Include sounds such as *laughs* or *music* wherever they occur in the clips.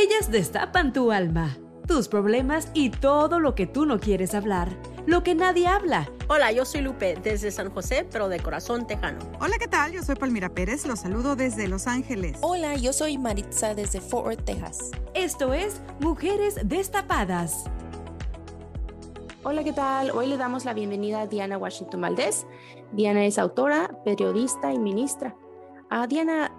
Ellas destapan tu alma, tus problemas y todo lo que tú no quieres hablar, lo que nadie habla. Hola, yo soy Lupe desde San José, pero de corazón tejano. Hola, ¿qué tal? Yo soy Palmira Pérez, los saludo desde Los Ángeles. Hola, yo soy Maritza desde Fort Worth, Texas. Esto es Mujeres Destapadas. Hola, ¿qué tal? Hoy le damos la bienvenida a Diana Washington Valdés. Diana es autora, periodista y ministra. A Diana,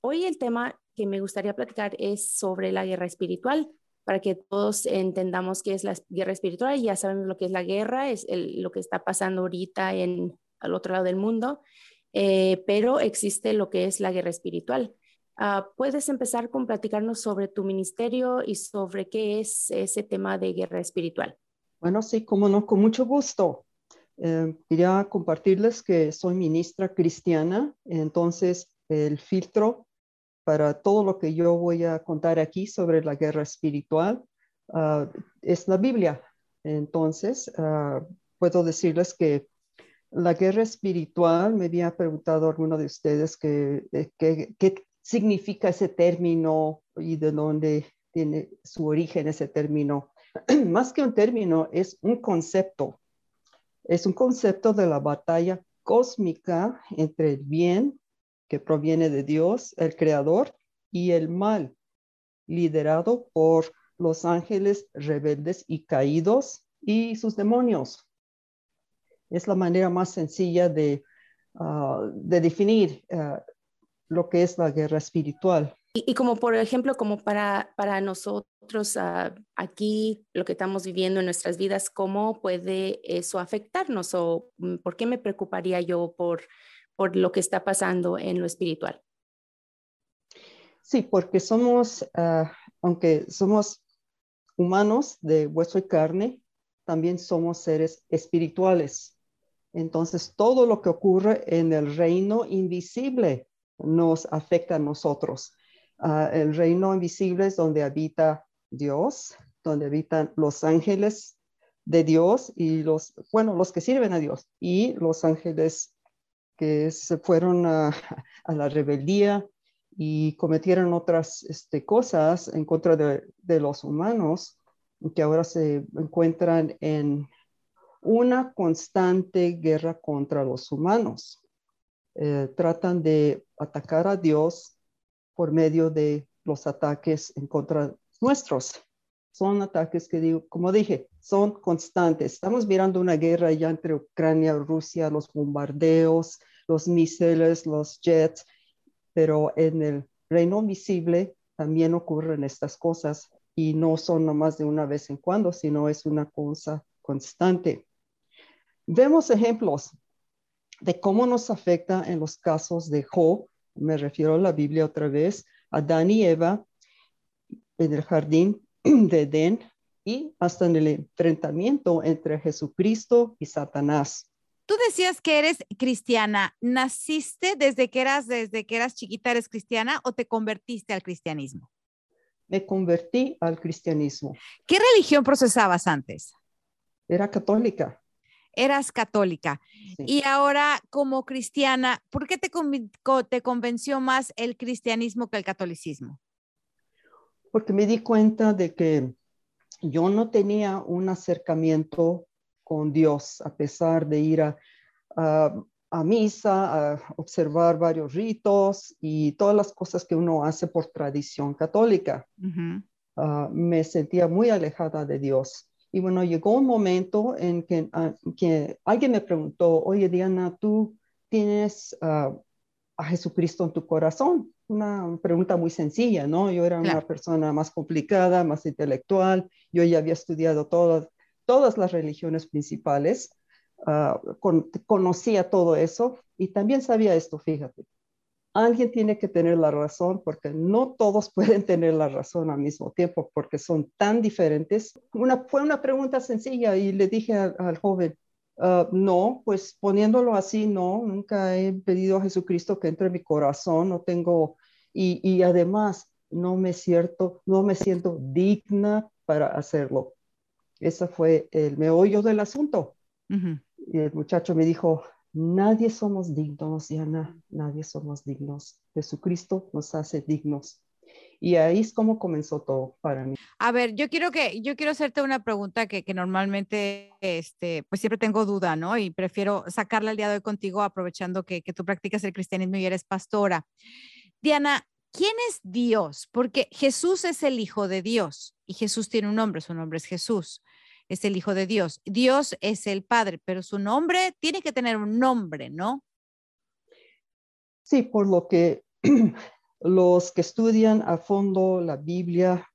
hoy el tema que me gustaría platicar es sobre la guerra espiritual, para que todos entendamos qué es la guerra espiritual. Ya sabemos lo que es la guerra, es lo que está pasando ahorita en, al otro lado del mundo, eh, pero existe lo que es la guerra espiritual. Uh, ¿Puedes empezar con platicarnos sobre tu ministerio y sobre qué es ese tema de guerra espiritual? Bueno, sí, como no, con mucho gusto. Eh, quería compartirles que soy ministra cristiana, entonces el filtro para todo lo que yo voy a contar aquí sobre la guerra espiritual uh, es la Biblia. Entonces, uh, puedo decirles que la guerra espiritual, me había preguntado alguno de ustedes qué significa ese término y de dónde tiene su origen ese término. *clears throat* Más que un término, es un concepto. Es un concepto de la batalla cósmica entre el bien que proviene de Dios, el Creador, y el mal, liderado por los ángeles rebeldes y caídos y sus demonios. Es la manera más sencilla de, ah, de definir ah, lo que es la guerra espiritual. Y, como por ejemplo, como para, para nosotros ah, aquí, lo que estamos viviendo en nuestras vidas, ¿cómo puede eso afectarnos? ¿O mm, por qué me preocuparía yo por por lo que está pasando en lo espiritual. Sí, porque somos, ah, aunque somos humanos de hueso y carne, también somos seres espirituales. Entonces, todo lo que ocurre en el reino invisible nos afecta a nosotros. Ah, el reino invisible es donde habita Dios, donde habitan los ángeles de Dios y los, bueno, los que sirven a Dios y los ángeles que se fueron *laughs* a, la rebeldía y cometieron otras este, cosas en contra de, los humanos, que ahora se encuentran en una constante guerra contra los humanos. Eh, tratan de atacar a Dios por medio de los ataques en contra nuestros. Son ataques que, digo, como dije, son constantes. Estamos mirando una guerra ya entre Ucrania y Rusia, los bombardeos, los misiles, los jets, pero en el reino visible también ocurren estas cosas y no son nomás de una vez en cuando, sino es una cosa constante. Vemos ejemplos de cómo nos afecta en los casos de Job, me refiero a la Biblia otra vez, Adán y Eva en el jardín *clears throat* de Edén y hasta en el enfrentamiento entre Jesucristo y Satanás. Tú decías que eres cristiana. ¿Naciste desde que eras desde que eras chiquita eres cristiana o te convertiste al cristianismo? Me convertí al cristianismo. ¿Qué religión procesabas antes? Era católica. Eras católica. Y ahora como cristiana, ¿por qué te, te convenció más el cristianismo que el catolicismo? Porque me di cuenta de que yo no tenía un acercamiento con Dios, a pesar de ir a, a, misa, a observar varios ritos y todas las cosas que uno hace por tradición católica. ah, me sentía muy alejada de Dios. Y bueno, llegó un momento en que, ah, que alguien me preguntó, oye Diana, ¿tú tienes ah, a Jesucristo en tu corazón? Una pregunta muy sencilla, ¿no? Yo era una persona más complicada, más intelectual, yo ya había estudiado todas, todas las religiones principales, conocía todo eso y también sabía esto, fíjate, alguien tiene que tener la razón porque no todos *laughs* pueden tener la razón al mismo tiempo porque son tan diferentes. Una, fue una pregunta sencilla y le dije al, joven, ah, no, pues poniéndolo así, no, nunca he pedido a Jesucristo que entre en mi corazón, no tengo, y, y además no me, cierto, no me siento digna para hacerlo. Ese fue el meollo del asunto. Y el muchacho me dijo, Nadie somos dignos, Diana, nadie somos dignos. Jesucristo nos hace dignos. Y ahí es como comenzó todo para mí. A ver, yo quiero que yo quiero hacerte una pregunta que, normalmente este pues siempre tengo duda, ¿no? Y prefiero sacarla el día de hoy contigo aprovechando que, que tú practicas el cristianismo y eres pastora. Diana, ¿quién es Dios? Porque Jesús es el hijo de Dios y Jesús tiene un nombre, su nombre es Jesús es el Hijo de Dios. Dios es el Padre, pero su nombre tiene que tener un nombre, ¿no? Sí, por lo que *clears throat* los que estudian a fondo la Biblia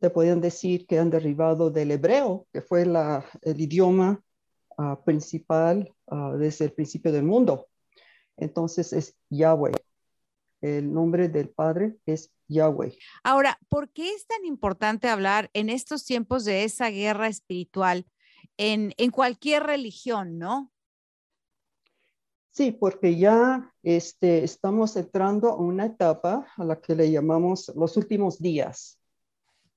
te pueden decir que han derivado del hebreo, que fue el idioma ah, principal ah, desde el principio del mundo. Entonces es Yahweh. El nombre del Padre es Yahweh. Ahora, ¿por qué es tan importante hablar en estos tiempos de esa guerra espiritual en, cualquier religión, no? Sí, porque ya este, estamos entrando a una etapa a la que le llamamos los últimos días,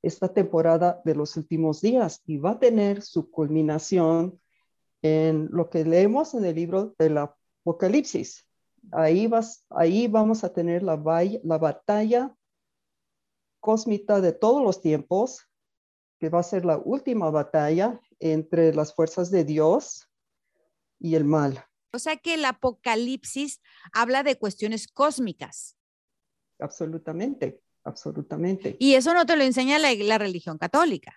esta temporada de los últimos días, y va a tener su culminación en lo que leemos en el libro del Apocalipsis. Ahí, vamos a tener la, la batalla cósmica de todos los tiempos, que va a ser la última batalla entre las fuerzas de Dios y el mal. O sea que el Apocalipsis habla de cuestiones cósmicas. Absolutamente, absolutamente. Y eso no te lo enseña la, la religión católica.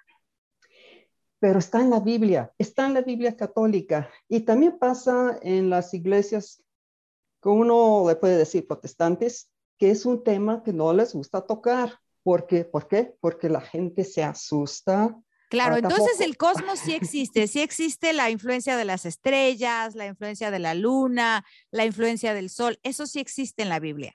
Pero está en la Biblia, está en la Biblia católica. Y también pasa en las iglesias, que uno le puede decir protestantes, que es un tema que no les gusta tocar. Porque, ¿Por qué? Porque la gente se asusta. Claro, entonces el cosmos sí existe, sí existe la influencia de las estrellas, la influencia de la luna, la influencia del sol, eso sí existe en la Biblia.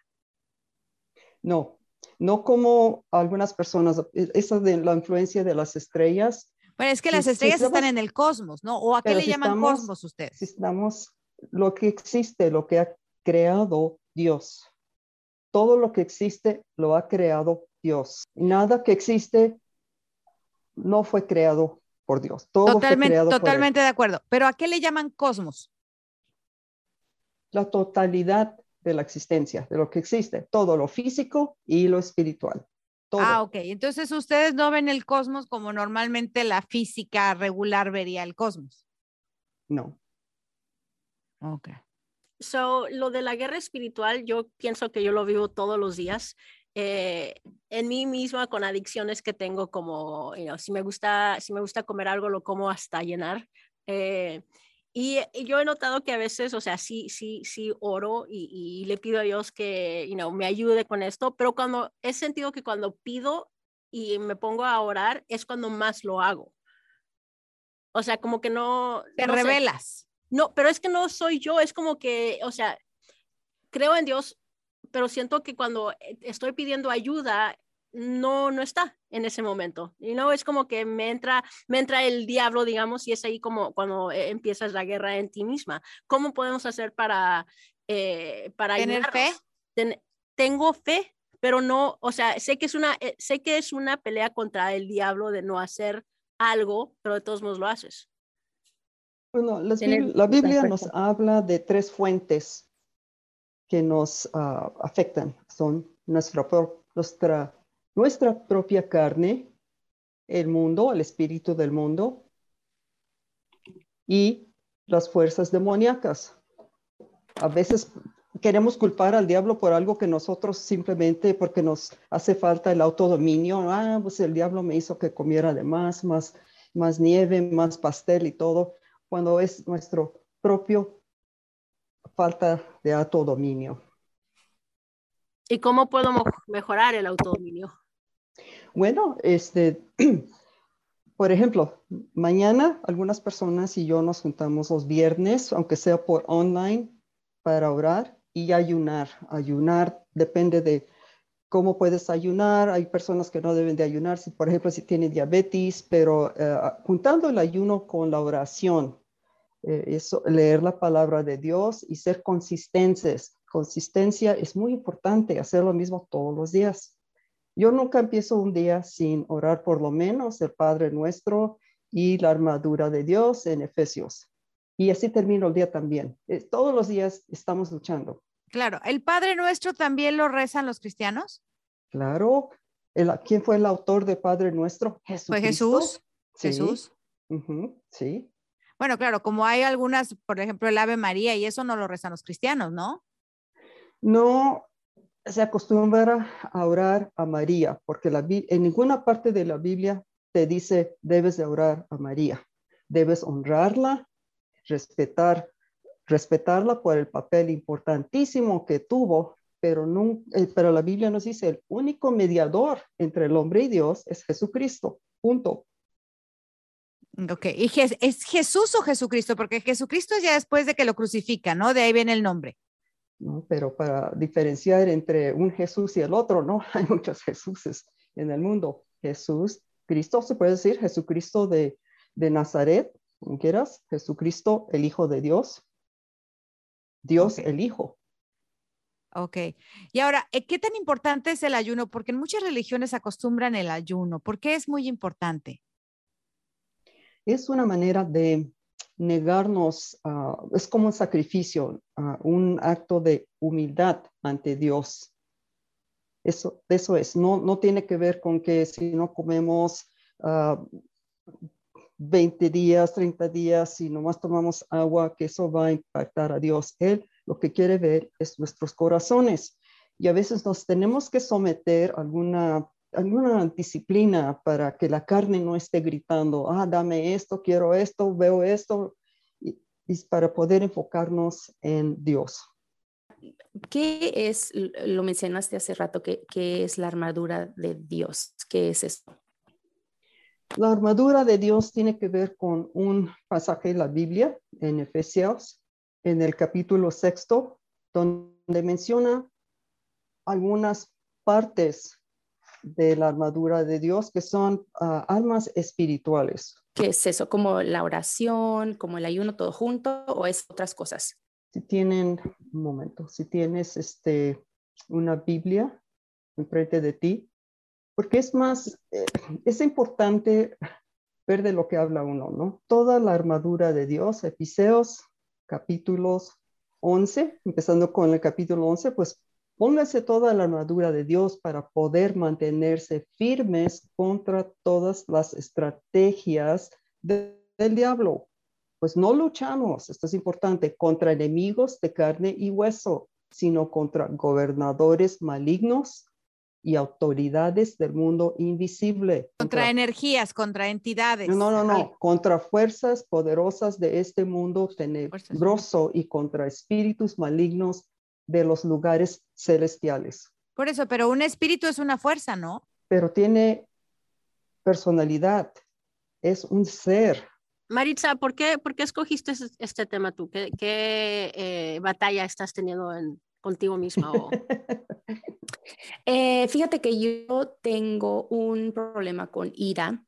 No, no como algunas personas, e, esa de la influencia de las estrellas. Bueno, es que las estrellas están en el cosmos, ¿no? ¿O a qué le llaman cosmos ustedes? Si estamos, lo que existe, lo que ha creado Dios. Todo lo que existe lo ha creado Dios. Nada que existe no fue creado por Dios. Todo totalmente, fue creado totalmente de acuerdo. Pero ¿a qué le llaman cosmos? La totalidad de la existencia, de lo que existe, todo lo físico y lo espiritual. Ah, ok. Entonces ustedes no ven el cosmos como normalmente la física regular vería el cosmos. No. Ok. So, lo de la guerra espiritual, yo pienso que yo lo vivo todos los días. Eh, en mí misma con adicciones que tengo como, si, me gusta, si me gusta comer algo, lo como hasta llenar. Eh, y, yo he notado que a veces, o sea, sí, sí, sí oro y, le pido a Dios que, you know, me ayude con esto, pero cuando he sentido que cuando pido y me pongo a orar es cuando más lo hago. O sea, como que no... Te revelas. No, pero es que no soy yo, es como que, o sea, creo en Dios, pero siento que cuando eh, estoy pidiendo ayuda, no, no está en ese momento. Y no es como que me entra, me entra el diablo, digamos, y es ahí como cuando eh, empiezas la guerra en ti misma. ¿Cómo podemos hacer para, eh, para tener fe? tengo fe, pero no, o sea, sé que es una, sé que es una pelea contra el diablo de no hacer algo, pero de todos modos lo haces. Bueno, la Biblia nos habla de tres fuentes que nos ah, afectan son nuestra, nuestra, propia carne, el mundo, el espíritu del mundo y las fuerzas demoníacas. A veces queremos culpar al diablo por algo que nosotros simplemente porque nos hace falta el autodominio. Ah, pues el diablo me hizo que comiera de más, más, más nieve, más pastel y todo, cuando es nuestro propio falta de autodominio. ¿Y cómo puedo mejorar el autodominio? Bueno, este, *clears throat* por ejemplo, mañana algunas personas y yo nos juntamos los viernes, aunque sea por online, para orar y ayunar. Ayunar depende de cómo puedes ayunar. Hay personas que no deben de ayunar, si, por ejemplo, si tienen diabetes, pero eh, juntando el ayuno con la oración, eh, eso, leer la palabra de Dios y ser consistentes. Consistencia es muy importante, hacer lo mismo todos los días. Yo nunca empiezo un día sin orar por lo menos el Padre Nuestro y la armadura de Dios en Efesios. Y así termino el día también. Eh, todos los días estamos luchando. Claro, ¿el Padre Nuestro también lo rezan los cristianos? Claro. ¿Quién fue el autor de Padre Nuestro? Jesús. Fue Jesús. Jesús. sí. Bueno, claro, como hay algunas, por ejemplo, el Ave María y eso no lo rezan los cristianos, ¿no? No, se acostumbra a orar a María, porque la, en ninguna parte de la Biblia te dice debes de orar a María. Debes honrarla, respetar, respetarla por el papel importantísimo que tuvo, pero, eh, pero la Biblia nos dice el único mediador entre el hombre y Dios es Jesucristo. Punto. Ok, ¿y es Jesús o Jesucristo? Porque Jesucristo es ya después de que lo crucifica, ¿no? De ahí viene el nombre. ¿no? Pero para diferenciar entre un Jesús y el otro, no, *laughs* hay muchos Jesuses en el mundo. Jesús, Cristo, se puede decir, Jesucristo de, de Nazaret, como quieras, Jesucristo, el Hijo de Dios, Dios el Hijo. Ok. Y ahora, eh, ¿qué tan importante es el ayuno? Porque en muchas religiones acostumbran el ayuno. ¿Por qué es muy importante? Es una manera de negarnos, es como un sacrificio, un acto de humildad ante Dios. Eso, eso es, no, no tiene que ver con que si no comemos 20 días, 30 días, si nomás tomamos agua, que eso va a impactar a Dios. Él lo que quiere ver es nuestros corazones. Y a veces nos tenemos que someter a alguna alguna disciplina para que la carne no esté gritando, ah, dame esto, quiero esto, veo esto, y, para poder enfocarnos en Dios. ¿Qué es, lo mencionaste hace rato, qué, qué es la armadura de Dios? ¿Qué es esto? La armadura de Dios tiene que ver con un pasaje de la Biblia en Efesios, en el capítulo sexto, donde menciona algunas partes de la armadura de Dios, que son ah, almas espirituales. ¿Qué es eso? ¿Como la oración, como el ayuno todo junto o es otras cosas? Si tienen, un momento, si tienes este, una Biblia enfrente de ti, porque es más, eh, es importante ver de lo que habla uno, ¿no? Toda la armadura de Dios, Episeos, capítulos 11, empezando con el capítulo 11, pues Póngase toda la armadura de Dios para poder mantenerse firmes contra todas las estrategias del diablo. Pues no luchamos, esto es importante, contra enemigos de carne y hueso, sino contra gobernadores malignos y autoridades del mundo invisible. Contra, energías, contra entidades. No, no, no, contra fuerzas poderosas de este mundo tenebroso y contra espíritus malignos de los lugares celestiales. Por eso, pero un espíritu es una fuerza, ¿no? Pero tiene personalidad, es un ser. Maritza, ¿por qué, por qué escogiste este tema tú? ¿Qué, qué eh, batalla estás teniendo en, contigo misma? *laughs* Eh, fíjate que yo tengo un problema con ira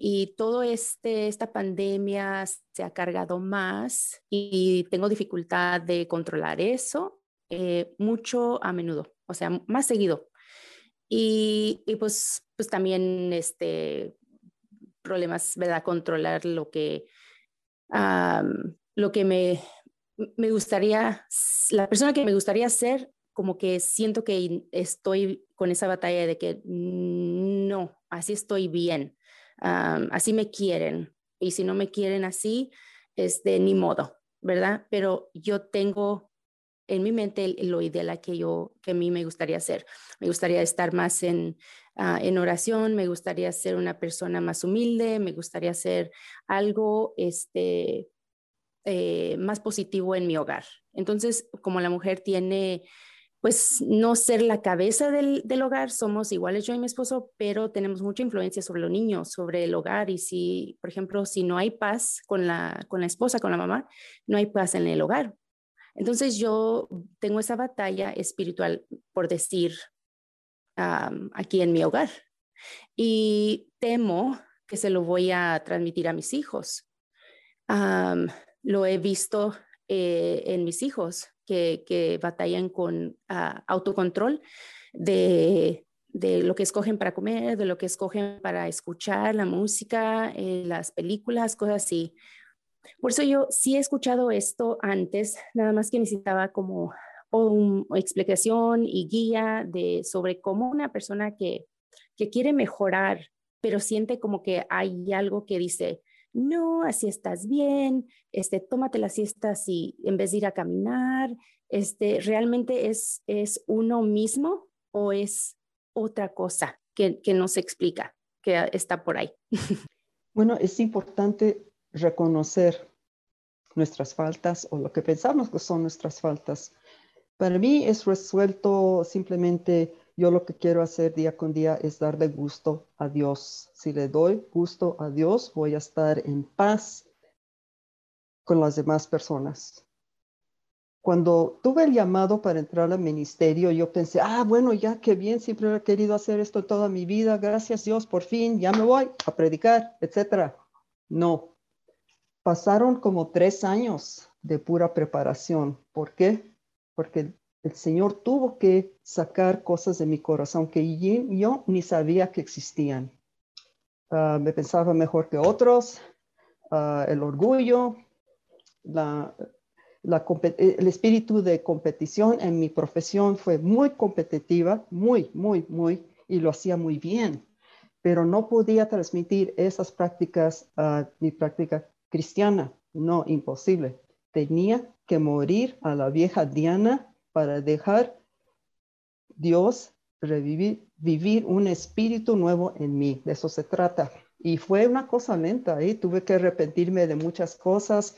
y todo este, esta pandemia se ha cargado más y tengo dificultad de controlar eso eh, mucho a menudo, o sea, más seguido. Y, y pues, pues también este, problemas, ¿verdad? Controlar lo que, lo que me, me gustaría, la persona que me gustaría ser, como que siento que estoy con esa batalla de que no, así estoy bien así me quieren. Y si no me quieren así, es de ni modo, ¿verdad? Pero yo tengo en mi mente lo ideal que yo, que a mí me gustaría hacer. Me gustaría estar más en, ah, en oración, me gustaría ser una persona más humilde, me gustaría hacer algo este, eh, más positivo en mi hogar. Entonces, como la mujer tiene pues no ser la cabeza del, del, hogar, somos iguales yo y mi esposo, pero tenemos mucha influencia sobre los niños, sobre el hogar y si, por ejemplo, si no hay paz con la, con la esposa, con la mamá, no hay paz en el hogar. Entonces yo tengo esa batalla espiritual, por decir, aquí en mi hogar y temo que se lo voy a transmitir a mis hijos. lo he visto eh, en mis hijos que, batallan con ah, autocontrol de, lo que escogen para comer, de lo que escogen para escuchar la música, eh, las películas, cosas así. Por eso yo sí he escuchado esto antes, nada más que necesitaba como una explicación y guía de sobre cómo una persona que, que quiere mejorar, pero siente como que hay algo que dice, no, así estás bien, este, tómate la siesta así en vez de ir a caminar, este, realmente es, es uno mismo o es otra cosa que, que no se explica, que está por ahí. *laughs* Bueno, es importante reconocer nuestras faltas o lo que pensamos que son nuestras faltas. Para mí es resuelto simplemente yo lo que quiero hacer día con día es darle gusto a Dios. Si le doy gusto a Dios, voy a estar en paz con las demás personas. Cuando tuve el llamado para entrar al ministerio, yo pensé, ah, bueno, ya qué bien, siempre he querido hacer esto toda mi vida, gracias Dios, por fin, ya me voy a predicar, etcétera. No, pasaron como tres años de pura preparación. ¿Por qué? Porque el Señor tuvo que sacar cosas de mi corazón que yo, ni sabía que existían. Ah, me pensaba mejor que otros, ah, el orgullo, el espíritu de competición en mi profesión fue muy competitiva, muy, muy, muy, y lo hacía muy bien, pero no podía transmitir esas prácticas a mi práctica cristiana. No, imposible. Tenía que morir a la vieja Diana para dejar Dios revivir, vivir un espíritu nuevo en mí. De eso se trata. Y fue una cosa lenta, ahí tuve que arrepentirme de muchas cosas,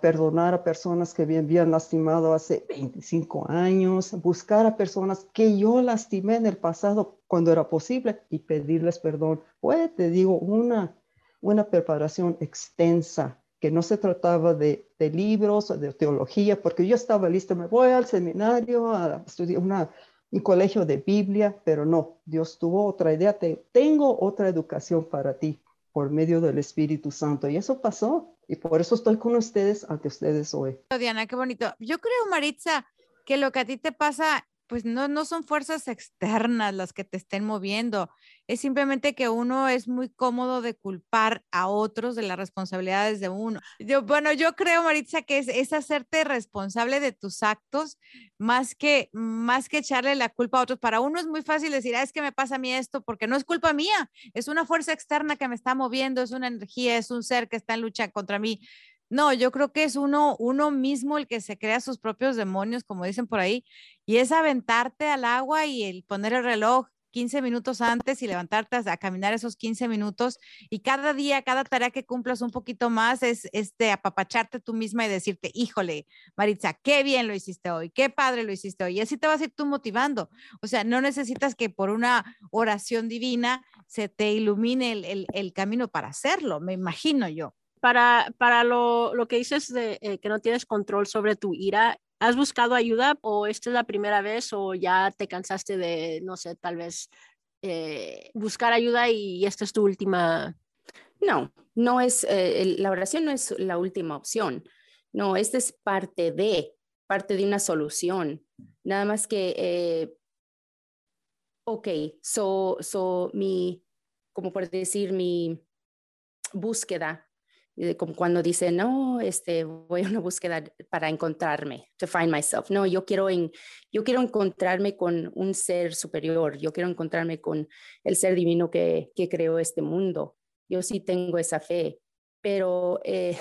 perdonar a personas que me habían lastimado hace 25 años, buscar a personas que yo lastimé en el pasado cuando era posible y pedirles perdón. Fue, te digo, una, una preparación extensa que no se trataba de, de libros o de teología, porque yo estaba listo, me voy al seminario a estudiar una, un colegio de Biblia, pero no, Dios tuvo otra idea, te, tengo otra educación para ti por medio del Espíritu Santo. Y eso pasó, y por eso estoy con ustedes ante ustedes hoy. Diana, qué bonito. Yo creo, Maritza, que lo que a ti te pasa pues no, no son fuerzas externas las que te estén moviendo, es simplemente que uno es muy cómodo de culpar a otros de las responsabilidades de uno. Yo, bueno, yo creo, Maritza, que es, es, hacerte responsable de tus actos más que, más que echarle la culpa a otros. Para uno es muy fácil decir, ah, es que me pasa a mí esto porque no es culpa mía, es una fuerza externa que me está moviendo, es una energía, es un ser que está en lucha contra mí. No, yo creo que es uno, uno mismo el que se crea sus propios demonios, como dicen por ahí, y es aventarte al agua y el poner el reloj 15 minutos antes y levantarte a, caminar esos 15 minutos y cada día, cada tarea que cumplas un poquito más es este apapacharte tú misma y decirte, híjole, Maritza, qué bien lo hiciste hoy, qué padre lo hiciste hoy. Y así te vas a ir tú motivando. O sea, no necesitas que por una oración divina se te ilumine el, el camino para hacerlo, me imagino yo para, para lo, lo, que dices de eh, que no tienes control sobre tu ira, ¿has buscado ayuda o esta es la primera vez o ya te cansaste de, no sé, tal vez eh, buscar ayuda y esta es tu última? No, no es, eh, la oración no es la última opción. No, esta es parte de, parte de una solución. Nada más que, ok, so, so mi, como por decir, mi búsqueda como cuando dice, no, este, voy a una búsqueda para encontrarme, to find myself. No, yo quiero, en, yo quiero encontrarme con un ser superior, yo quiero encontrarme con el ser divino que, que creó este mundo. Yo sí tengo esa fe, pero eh,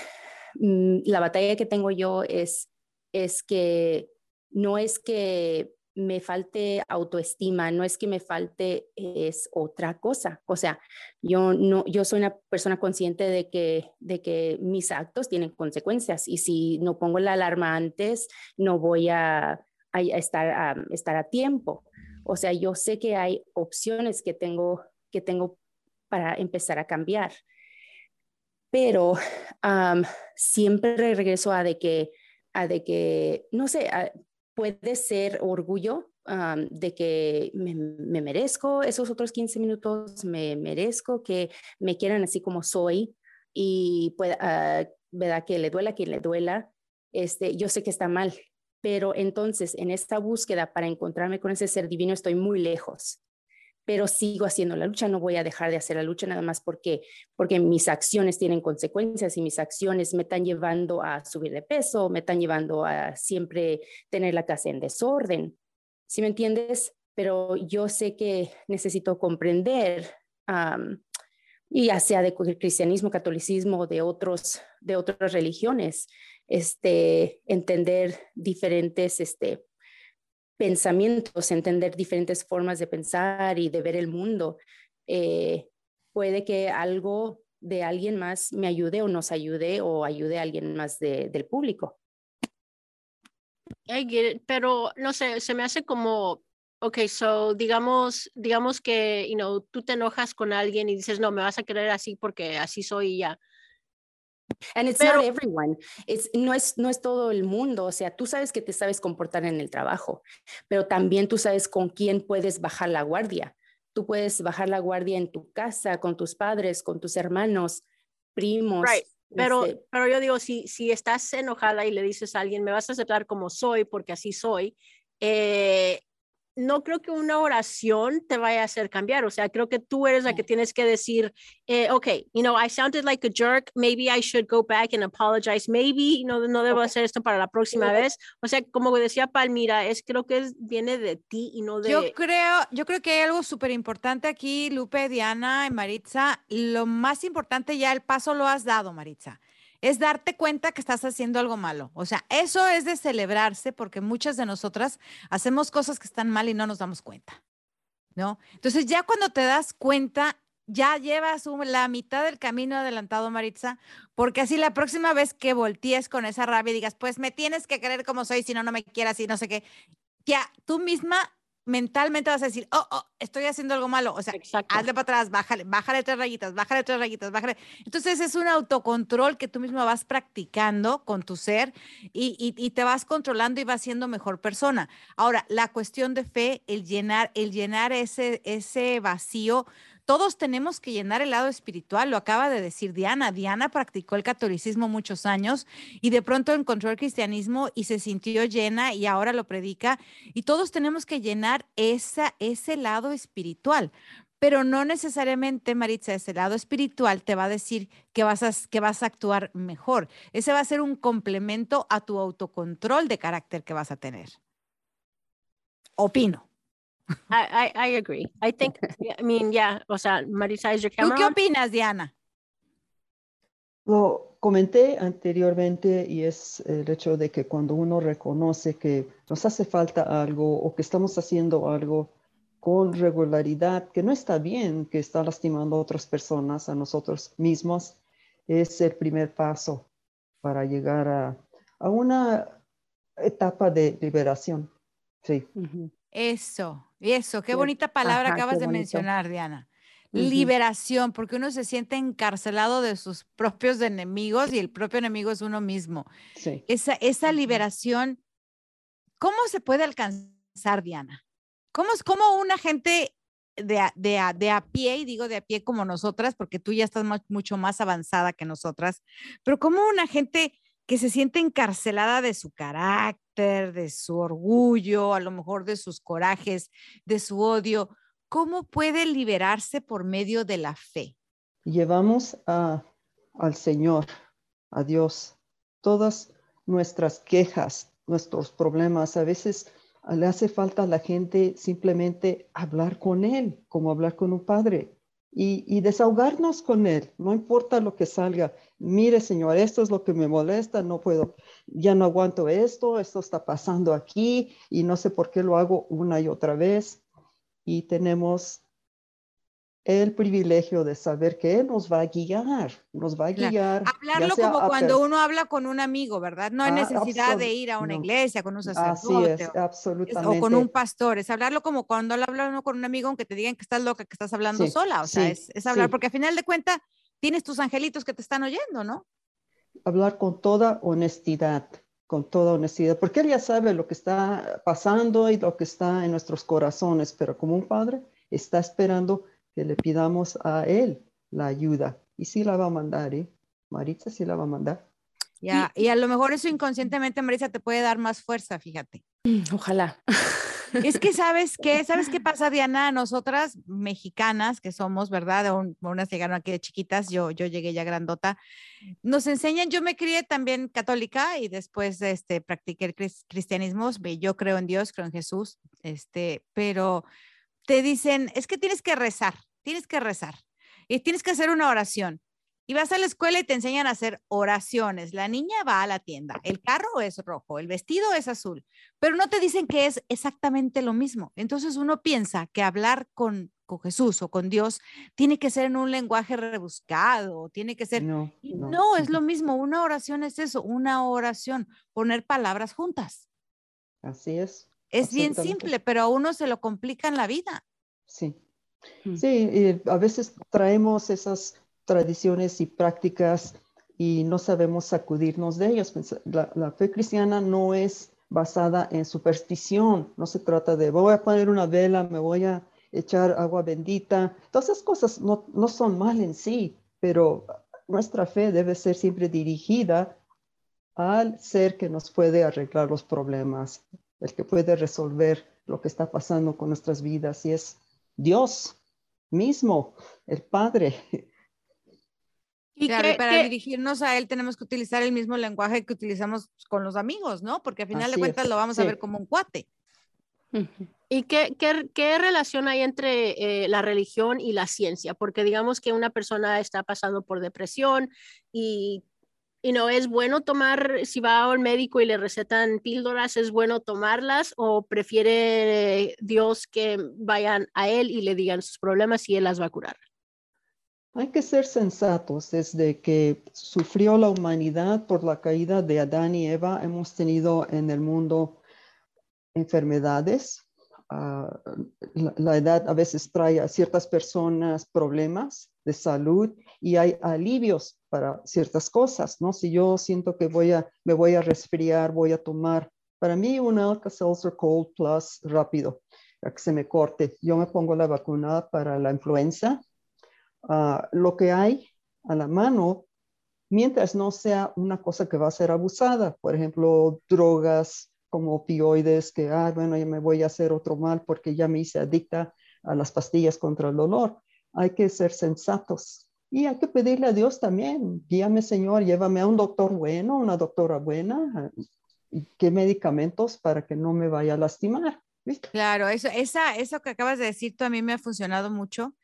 mm, la batalla que tengo yo es, es que no es que me falte autoestima, no es que me falte, es otra cosa. O sea, yo no, yo soy una persona consciente de que, de que mis actos tienen consecuencias y si no pongo la alarma antes, no voy a, estar, a, estar a tiempo. O sea, yo sé que hay opciones que tengo, que tengo para empezar a cambiar. Pero siempre regreso a de que, a de que, no sé, puede ser orgullo de que me, merezco esos otros 15 minutos, me merezco que me quieran así como soy y pueda, uh, ¿verdad? Que le duela quien le duela. Este, yo sé que está mal, pero entonces en esta búsqueda para encontrarme con ese ser divino estoy muy lejos pero sigo haciendo la lucha, no voy a dejar de hacer la lucha nada más porque, porque mis acciones tienen consecuencias y mis acciones me están llevando a subir de peso, me están llevando a siempre tener la casa en desorden. ¿Sí me entiendes? Pero yo sé que necesito comprender, ya sea de cristianismo, catolicismo, de, otros, de otras religiones, este, entender diferentes este, pensamientos, entender diferentes formas de pensar y de ver el mundo. Eh, puede que algo de alguien más me ayude o nos ayude o ayude a alguien más del público. pero no sé, se me hace como, ok, so digamos, digamos que, you know, tú te enojas con alguien y dices, no, me vas a querer así porque así soy y ya. And it's not everyone. no, es, no es todo el mundo. O sea, tú sabes que te sabes comportar en el trabajo, pero también tú sabes con quién puedes bajar la guardia. Tú puedes bajar la guardia en tu casa, con tus padres, con tus hermanos, primos. Pero, este pero yo digo, si, si estás enojada y le dices a alguien, me vas a aceptar como soy, porque así soy, eh, no creo que una oración te vaya a hacer cambiar. O sea, creo que tú eres la que tienes que decir, eh, ok, you know, I sounded like a jerk. Maybe I should go back and apologize. Maybe no, no debo hacer esto para la próxima vez. O sea, como decía Palmira, es creo que viene de ti y no de. Yo creo, yo creo que hay algo súper importante aquí, Lupe, Diana y Maritza. Lo más importante ya el paso lo has dado, Maritza es darte cuenta que estás haciendo algo malo. O sea, eso es de celebrarse porque muchas de nosotras hacemos cosas que están mal y no nos damos cuenta. ¿No? Entonces, ya cuando te das cuenta, ya llevas la mitad del camino adelantado, Maritza, porque así la próxima vez que voltees con esa rabia y digas, pues me tienes que querer como soy, si no, no me quieras y no sé qué, ya tú misma mentalmente vas a decir, oh, oh, estoy haciendo algo malo. O sea, hazle para atrás, bájale, bájale tres rayitas, bájale tres rayitas, bájale. Entonces es un autocontrol que tú mismo vas practicando con tu ser y, y, te vas controlando y vas siendo mejor persona. Ahora, la cuestión de fe, el llenar, el llenar ese, ese vacío, todos tenemos que llenar el lado espiritual, lo acaba de decir Diana. Diana practicó el catolicismo muchos años y de pronto encontró el cristianismo y se sintió llena y ahora lo predica. Y todos tenemos que llenar esa, ese lado espiritual. Pero no necesariamente, Maritza, ese lado espiritual te va a decir que vas a, que vas a actuar mejor. Ese va a ser un complemento a tu autocontrol de carácter que vas a tener. Opino. I, I, agree. I think, *laughs* I mean, yeah, o sea, Marisa, is your camera ¿Tú qué opinas, Diana? Lo comenté anteriormente y es el hecho de que cuando uno reconoce que nos hace falta algo o que estamos haciendo algo con regularidad, que no está bien, que está lastimando a otras personas, a nosotros mismos, es el primer paso para llegar a, a una etapa de liberación. Sí. Eso, eso, qué bonita palabra acabas de mencionar, Diana. Liberación, porque uno se siente encarcelado de sus propios enemigos y el propio enemigo es uno mismo. Sí. Esa, esa liberación, ¿cómo se puede alcanzar, Diana? ¿Cómo es como una gente de, de, de, a pie, y digo de a pie como nosotras, porque tú ya estás mucho más avanzada que nosotras, pero como una gente que se siente encarcelada de su carácter, de su orgullo, a lo mejor de sus corajes, de su odio, ¿cómo puede liberarse por medio de la fe? Llevamos a, al Señor, a Dios, todas nuestras quejas, nuestros problemas. A veces le hace falta a la gente simplemente hablar con Él, como hablar con un padre. Y, desahogarnos con Él, no importa lo que salga. Mire, Señor, esto es lo que me molesta, no puedo, ya no aguanto esto, esto está pasando aquí y no sé por qué lo hago una y otra vez. Y tenemos el privilegio de saber que Él nos va a guiar, nos va a guiar. Hablarlo como cuando uno habla con un amigo, ¿verdad? No hay ah, necesidad de ir a una iglesia con un sacerdote. Así absolutamente. O con un pastor, es hablarlo como cuando habla uno con un amigo aunque te digan que estás loca, que estás hablando sola, o sea, es, hablar, porque a final de cuentas tienes tus angelitos que te están oyendo, ¿no? Hablar con toda honestidad, con toda honestidad, porque Él ya sabe lo que está pasando y lo que está en nuestros corazones, pero como un padre está esperando que le pidamos a Él la ayuda. Y sí la va a mandar, ¿eh? Maritza sí la va a mandar. Ya, y a lo mejor eso inconscientemente, Maritza, te puede dar más fuerza, fíjate. Mm, ojalá. Es que *laughs* sabes qué, sabes qué pasa, Diana, nosotras mexicanas que somos, ¿verdad? Unas llegaron aquí de chiquitas, yo, yo llegué ya grandota. Nos enseñan, yo me crié también católica y después este, practiqué el cristianismo. Yo creo en Dios, creo en Jesús, este, pero te dicen, es que tienes que rezar tienes que rezar y tienes que hacer una oración. Y vas a la escuela y te enseñan a hacer oraciones. La niña va a la tienda, el carro es rojo, el vestido es azul, pero no te dicen que es exactamente lo mismo. Entonces uno piensa que hablar con, con Jesús o con Dios tiene que ser en un lenguaje rebuscado, tiene que ser... No, no, es lo mismo. Una oración es eso, una oración, poner palabras juntas. Así es. Es bien simple, pero a uno se lo complica en la vida. Sí, Sí, a veces traemos esas tradiciones y prácticas y no sabemos sacudirnos de ellas. La, fe cristiana no es basada en superstición, no se trata de voy a poner una vela, me voy a echar agua bendita. Todas esas cosas no, no son mal en sí, pero nuestra fe debe ser siempre dirigida al ser que nos puede arreglar los problemas, el que puede resolver lo que está pasando con nuestras vidas y es Dios mismo, el Padre. Y para dirigirnos a Él tenemos que utilizar el mismo lenguaje que utilizamos con los amigos, ¿no? Porque al final de cuentas lo vamos a ver como un cuate. ¿Y qué, qué, relación hay entre eh, la religión y la ciencia? Porque digamos que una persona está pasando por depresión y y no es bueno tomar, si va al médico y le recetan píldoras, es bueno tomarlas o prefiere Dios que vayan a Él y le digan sus problemas y Él las va a curar. Hay que ser sensatos. Desde que sufrió la humanidad por la caída de Adán y Eva, hemos tenido en el mundo enfermedades. Ah, la edad a veces trae a ciertas personas problemas de salud y hay alivios para ciertas cosas, ¿no? Si yo siento que voy a, me voy a resfriar, voy a tomar, para mí un Alka-Seltzer Cold Plus rápido, para que se me corte. Yo me pongo la vacuna para la influenza. Ah, lo que hay a la mano, mientras no sea una cosa que va a ser abusada, por ejemplo, drogas como opioides, que, ah, bueno, ya me voy a hacer otro mal porque ya me hice adicta a las pastillas contra el dolor. Hay que ser sensatos y hay que pedirle a Dios también, guíame Señor, llévame a un doctor bueno, una doctora buena, qué medicamentos para que no me vaya a lastimar. Claro, eso, esa, eso que acabas de decir tú a mí me ha funcionado mucho,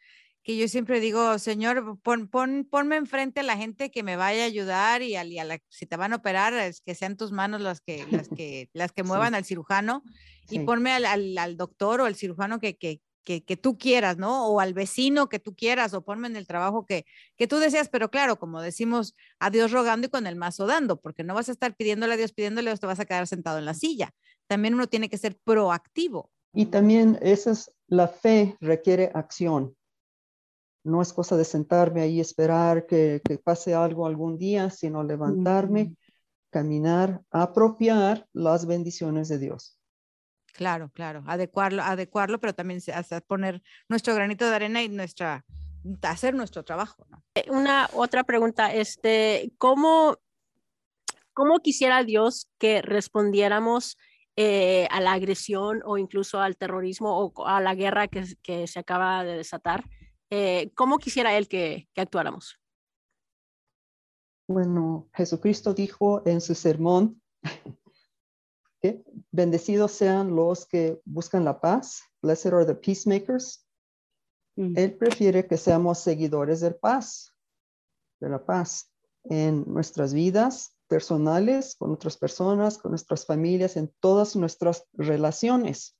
que yo siempre digo, Señor, pon, pon, ponme enfrente a la gente que me vaya a ayudar y, a, la, si te van a operar, es que sean tus manos las que, las que, las que *laughs* muevan al cirujano y ponme al, al, al, doctor o al cirujano que, que, que, tú quieras, ¿no? O al vecino que tú quieras, o ponme en el trabajo que, que tú deseas, pero claro, como decimos, a Dios rogando y con el mazo dando, porque no vas a estar pidiéndole a Dios, pidiéndole o te vas a quedar sentado en la silla. También uno tiene que ser proactivo. Y también esa es la fe requiere acción. No es cosa de sentarme ahí y esperar que, que, pase algo algún día, sino levantarme, caminar, apropiar las bendiciones de Dios. Claro, claro, adecuarlo, adecuarlo, pero también poner nuestro granito de arena y nuestra, hacer nuestro trabajo. Eh, una otra pregunta, este, ¿cómo, cómo quisiera Dios que respondiéramos eh, a la agresión o incluso al terrorismo o a la guerra que, que se acaba de desatar? Eh, ¿Cómo quisiera Él que, que actuáramos? Bueno, Jesucristo dijo en su sermón, Bendecidos sean los que buscan la paz. Blessed are the peacemakers. Mm. Él prefiere que seamos seguidores del paz, de la paz en nuestras vidas personales, con otras personas, con nuestras familias, en todas nuestras relaciones.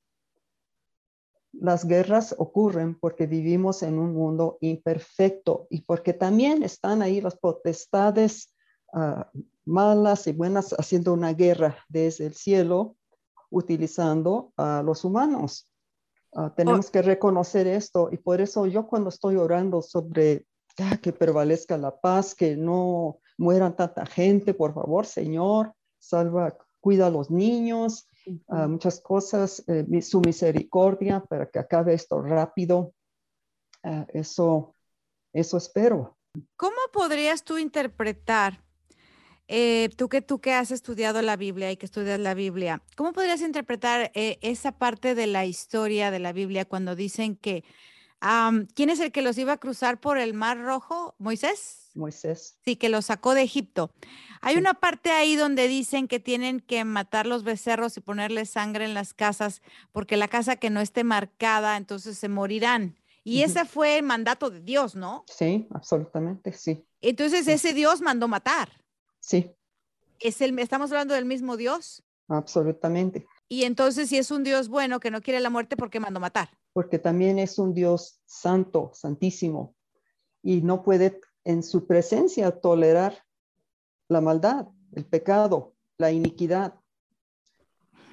Las guerras ocurren porque vivimos en un mundo imperfecto y porque también están ahí las potestades ah, malas y buenas haciendo una guerra desde el cielo utilizando a los humanos. Ah, tenemos que reconocer esto y por eso yo cuando estoy orando sobre ah, que prevalezca la paz, que no mueran tanta gente, por favor, Señor, salva, cuida a los niños, ah, muchas cosas, eh, su misericordia para que acabe esto rápido. Ah, eso, eso espero. ¿Cómo podrías tú interpretar, eh, tú que tú que has estudiado la Biblia y que estudias la Biblia, cómo podrías interpretar eh, esa parte de la historia de la Biblia cuando dicen que quién es el que los iba a cruzar por el Mar Rojo? Moisés. Moisés. Sí, que los sacó de Egipto. Hay Sí. una parte ahí donde dicen que tienen que matar los becerros y ponerle sangre en las casas, porque la casa que no esté marcada, entonces se morirán. Y ese fue el mandato de Dios, ¿no? Sí, absolutamente, sí, Entonces Sí. ese Dios mandó matar. Sí, Es el, estamos hablando del mismo Dios. absolutamente. Y entonces, si es un Dios bueno que no quiere la muerte, ¿por qué mandó matar? porque también es un Dios santo, santísimo, y no puede en su presencia tolerar la maldad, el pecado, la iniquidad.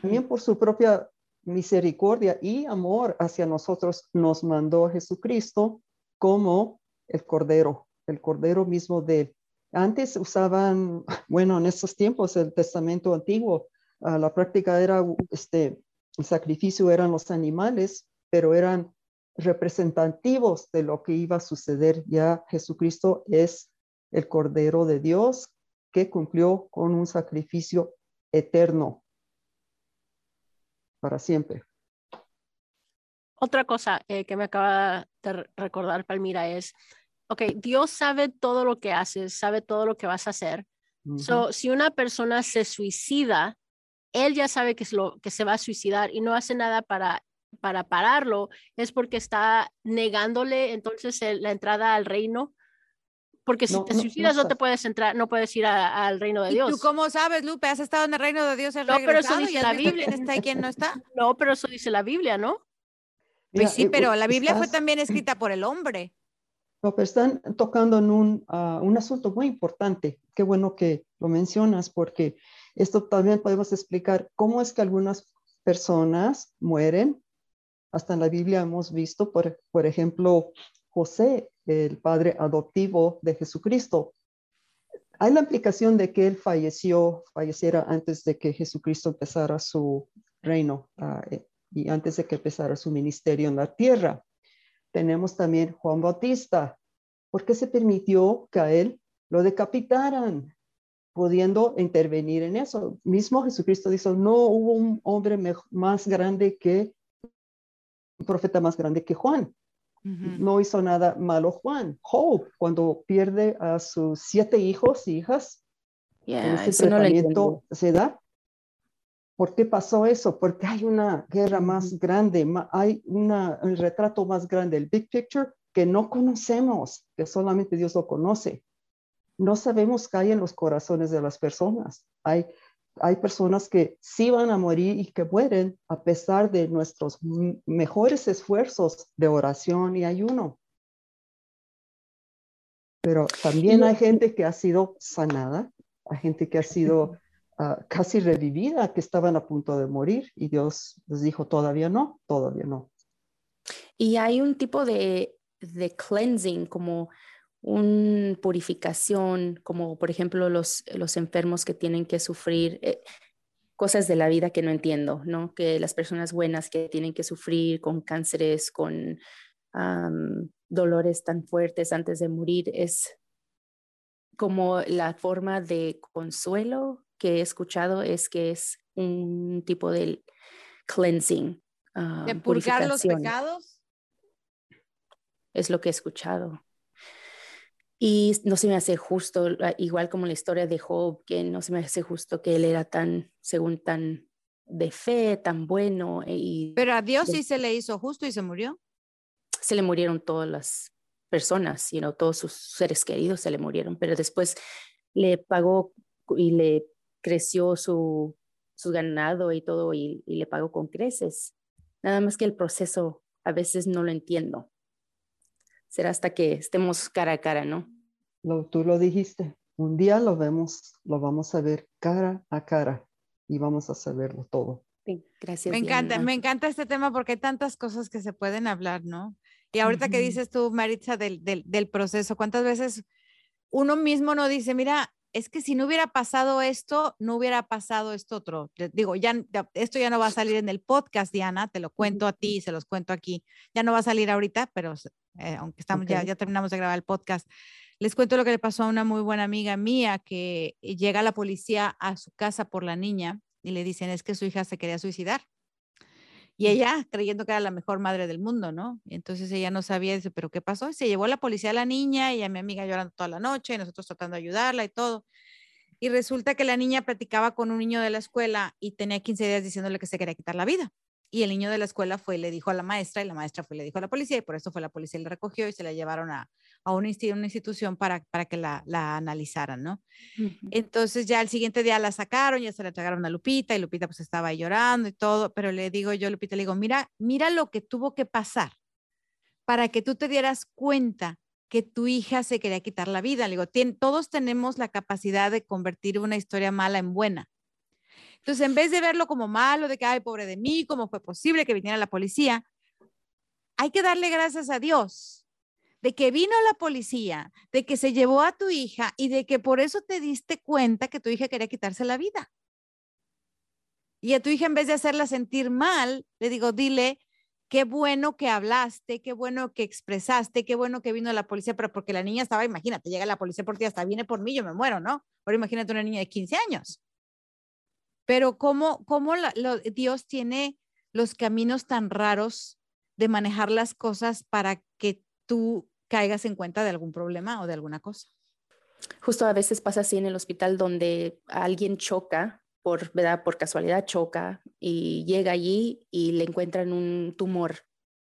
También por su propia misericordia y amor hacia nosotros nos mandó Jesucristo como el Cordero, el Cordero mismo de. Antes usaban, *laughs* bueno, en esos tiempos, el Testamento antiguo, ah, la práctica era, este, el sacrificio eran los animales, pero eran representativos de lo que iba a suceder. Ya Jesucristo es el Cordero de Dios que cumplió con un sacrificio eterno para siempre. Otra cosa eh, que me acaba de re- recordar Palmira es, ok, Dios sabe todo lo que haces, sabe todo lo que vas a hacer. So, si una persona se suicida, él ya sabe que, es lo, que se va a suicidar y no hace nada para, para pararlo, es porque está negándole entonces el- la entrada al reino. Porque si No, te no, no suicidas no, te puedes entrar, no puedes ir al reino de ¿Y Dios. tú cómo sabes, Lupe? ¿Has estado en el reino de Dios? ¿Has No, pero eso y dice la Biblia. quién está y quién no está? *laughs* No, pero eso dice la Biblia, ¿no? Mira, Pues sí, eh, pero la Biblia fue también escrita por el hombre. No, pero están tocando en un, ah, un asunto muy importante. Qué bueno que lo mencionas porque esto también podemos explicar cómo es que algunas personas mueren. Hasta en la Biblia hemos visto, por, por ejemplo, José, el padre adoptivo de Jesucristo. Hay la implicación de que él falleció, falleciera antes de que Jesucristo empezara su reino eh, y antes de que empezara su ministerio en la tierra. Tenemos también Juan Bautista. ¿Por qué se permitió que a él lo decapitaran? Pudiendo intervenir en eso. Mismo Jesucristo dijo, no hubo un hombre más grande que, un profeta más grande que Juan. No hizo nada malo Juan. Job, cuando pierde a sus siete hijos y hijas, en Yeah, ese no lo tratamiento se da. ¿Por qué pasó eso? Porque hay una guerra más grande, hay una, un retrato más grande, el big picture, que no conocemos, que solamente Dios lo conoce. No sabemos qué hay en los corazones de las personas. Hay, hay personas que sí van a morir y que mueren a pesar de nuestros mejores esfuerzos de oración y ayuno. Pero también hay gente que ha sido sanada, hay gente que ha sido ah, casi revivida, que estaban a punto de morir y Dios les dijo, todavía no, todavía no. Y hay un tipo de, de cleansing, como una purificación, como por ejemplo los, los enfermos que tienen que sufrir eh, cosas de la vida que no entiendo, ¿no? Que las personas buenas que tienen que sufrir con cánceres, con dolores tan fuertes antes de morir, es como la forma de consuelo que he escuchado es que es un tipo de cleansing. ¿De am, purgar los pecados? es lo que he escuchado. Y no se me hace justo, la- igual como la historia de Job, que no se me hace justo que él era tan, según tan de fe, tan bueno. e- Y Pero a Dios de- sí se le hizo justo y se murió. se le murieron todas las personas, you know, todos sus seres queridos se le murieron, pero después le pagó y le creció su, su ganado y todo y, y le pagó con creces. Nada más que el proceso a veces no lo entiendo. Será hasta que estemos cara a cara, ¿no? Lo, tú lo dijiste, un día lo vemos, lo vamos a ver cara a cara y vamos a saberlo todo. Sí, gracias. Me encanta, Diana. me encanta este tema porque hay tantas cosas que se pueden hablar, ¿no? Y ahorita que dices tú, Maritza, del, del, del proceso, ¿cuántas veces uno mismo no dice, mira, es que si no hubiera pasado esto, no hubiera pasado esto otro? Digo, ya, esto ya no va a salir en el podcast, Diana, te lo cuento a ti, se los cuento aquí. Ya no va a salir ahorita, pero eh, aunque estamos, ya, ya terminamos de grabar el podcast. Les cuento lo que le pasó a una muy buena amiga mía que llega la policía a su casa por la niña y le dicen, es que su hija se quería suicidar. Y ella, creyendo que era la mejor madre del mundo, ¿no? Y entonces ella no sabía, dice, ¿pero qué pasó? Y se llevó a la policía a la niña y a mi amiga llorando toda la noche y nosotros tratando de ayudarla y todo. Y resulta que la niña platicaba con un niño de la escuela y tenía 15 días diciéndole que se quería quitar la vida. Y el niño de la escuela fue y le dijo a la maestra y la maestra fue y le dijo a la policía y por eso fue la policía y la recogió y se la llevaron a, a una, insti- una institución para, para que la, la analizaran, ¿no? Ujú. Entonces ya el siguiente día la sacaron, ya se la entregaron a Lupita y Lupita pues estaba ahí llorando y todo, pero le digo yo Lupita, le digo, mira, mira lo que tuvo que pasar para que tú te dieras cuenta que tu hija se quería quitar la vida. Le digo, "Tien- todos tenemos la capacidad de convertir una historia mala en buena. Entonces, en vez de verlo como malo, de que, ay, pobre de mí, ¿cómo fue posible que viniera la policía? Hay que darle gracias a Dios de que vino la policía, de que se llevó a tu hija y de que por eso te diste cuenta que tu hija quería quitarse la vida. Y a tu hija, en vez de hacerla sentir mal, le digo, dile, qué bueno que hablaste, qué bueno que expresaste, qué bueno que vino la policía, pero porque la niña estaba, imagínate, llega la policía por ti, hasta viene por mí, yo me muero, ¿no? Ahora imagínate una niña de 15 años. Pero cómo, cómo Dios tiene los caminos tan raros de manejar las cosas para que tú caigas en cuenta de algún problema o de alguna cosa. Justo a veces pasa así en el hospital donde alguien choca, por, ¿verdad? por casualidad choca y llega allí y le encuentran un tumor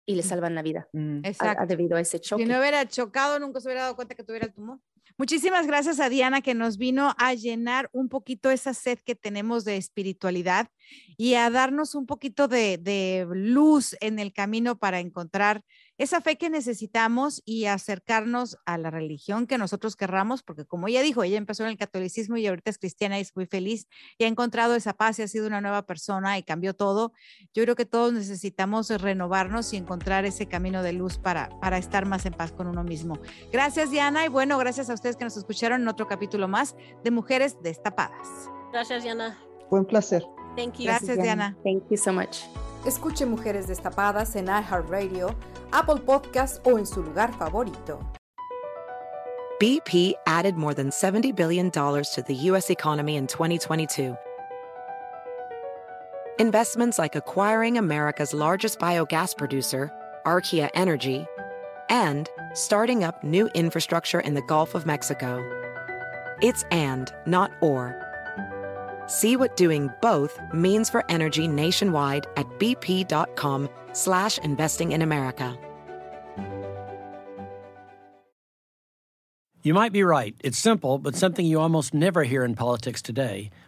y le salvan la vida Mm. a- a- Exacto. debido a ese Si choque. no hubiera chocado, nunca se hubiera dado cuenta que tuviera el tumor. Muchísimas gracias a Diana que nos vino a llenar un poquito esa sed que tenemos de espiritualidad y a darnos un poquito de, de luz en el camino para encontrar esa fe que necesitamos y acercarnos a la religión que nosotros querramos, porque como ella dijo, ella empezó en el catolicismo y ahorita es cristiana y es muy feliz y ha encontrado esa paz y ha sido una nueva persona y cambió todo. Yo creo que todos necesitamos renovarnos y encontrar ese camino de luz para, para estar más en paz con uno mismo. Gracias, Diana, y bueno, gracias a ustedes que nos escucharon en otro capítulo más de Mujeres Destapadas. Gracias, Diana. Fue un placer. Thank you. Gracias, Diana. Thank you so much. Escuche Mujeres Destapadas en iHeartRadio, Apple Podcast o en su lugar favorito. BP added more than $70 billion to the U.S. economy in 2022. Investments like acquiring America's largest biogas producer, Archaea Energy, and starting up new infrastructure in the Gulf of Mexico. It's and, not or. See what doing both means for energy nationwide at bp.com slash investing in America. You might be right. It's simple, but something you almost never hear in politics today,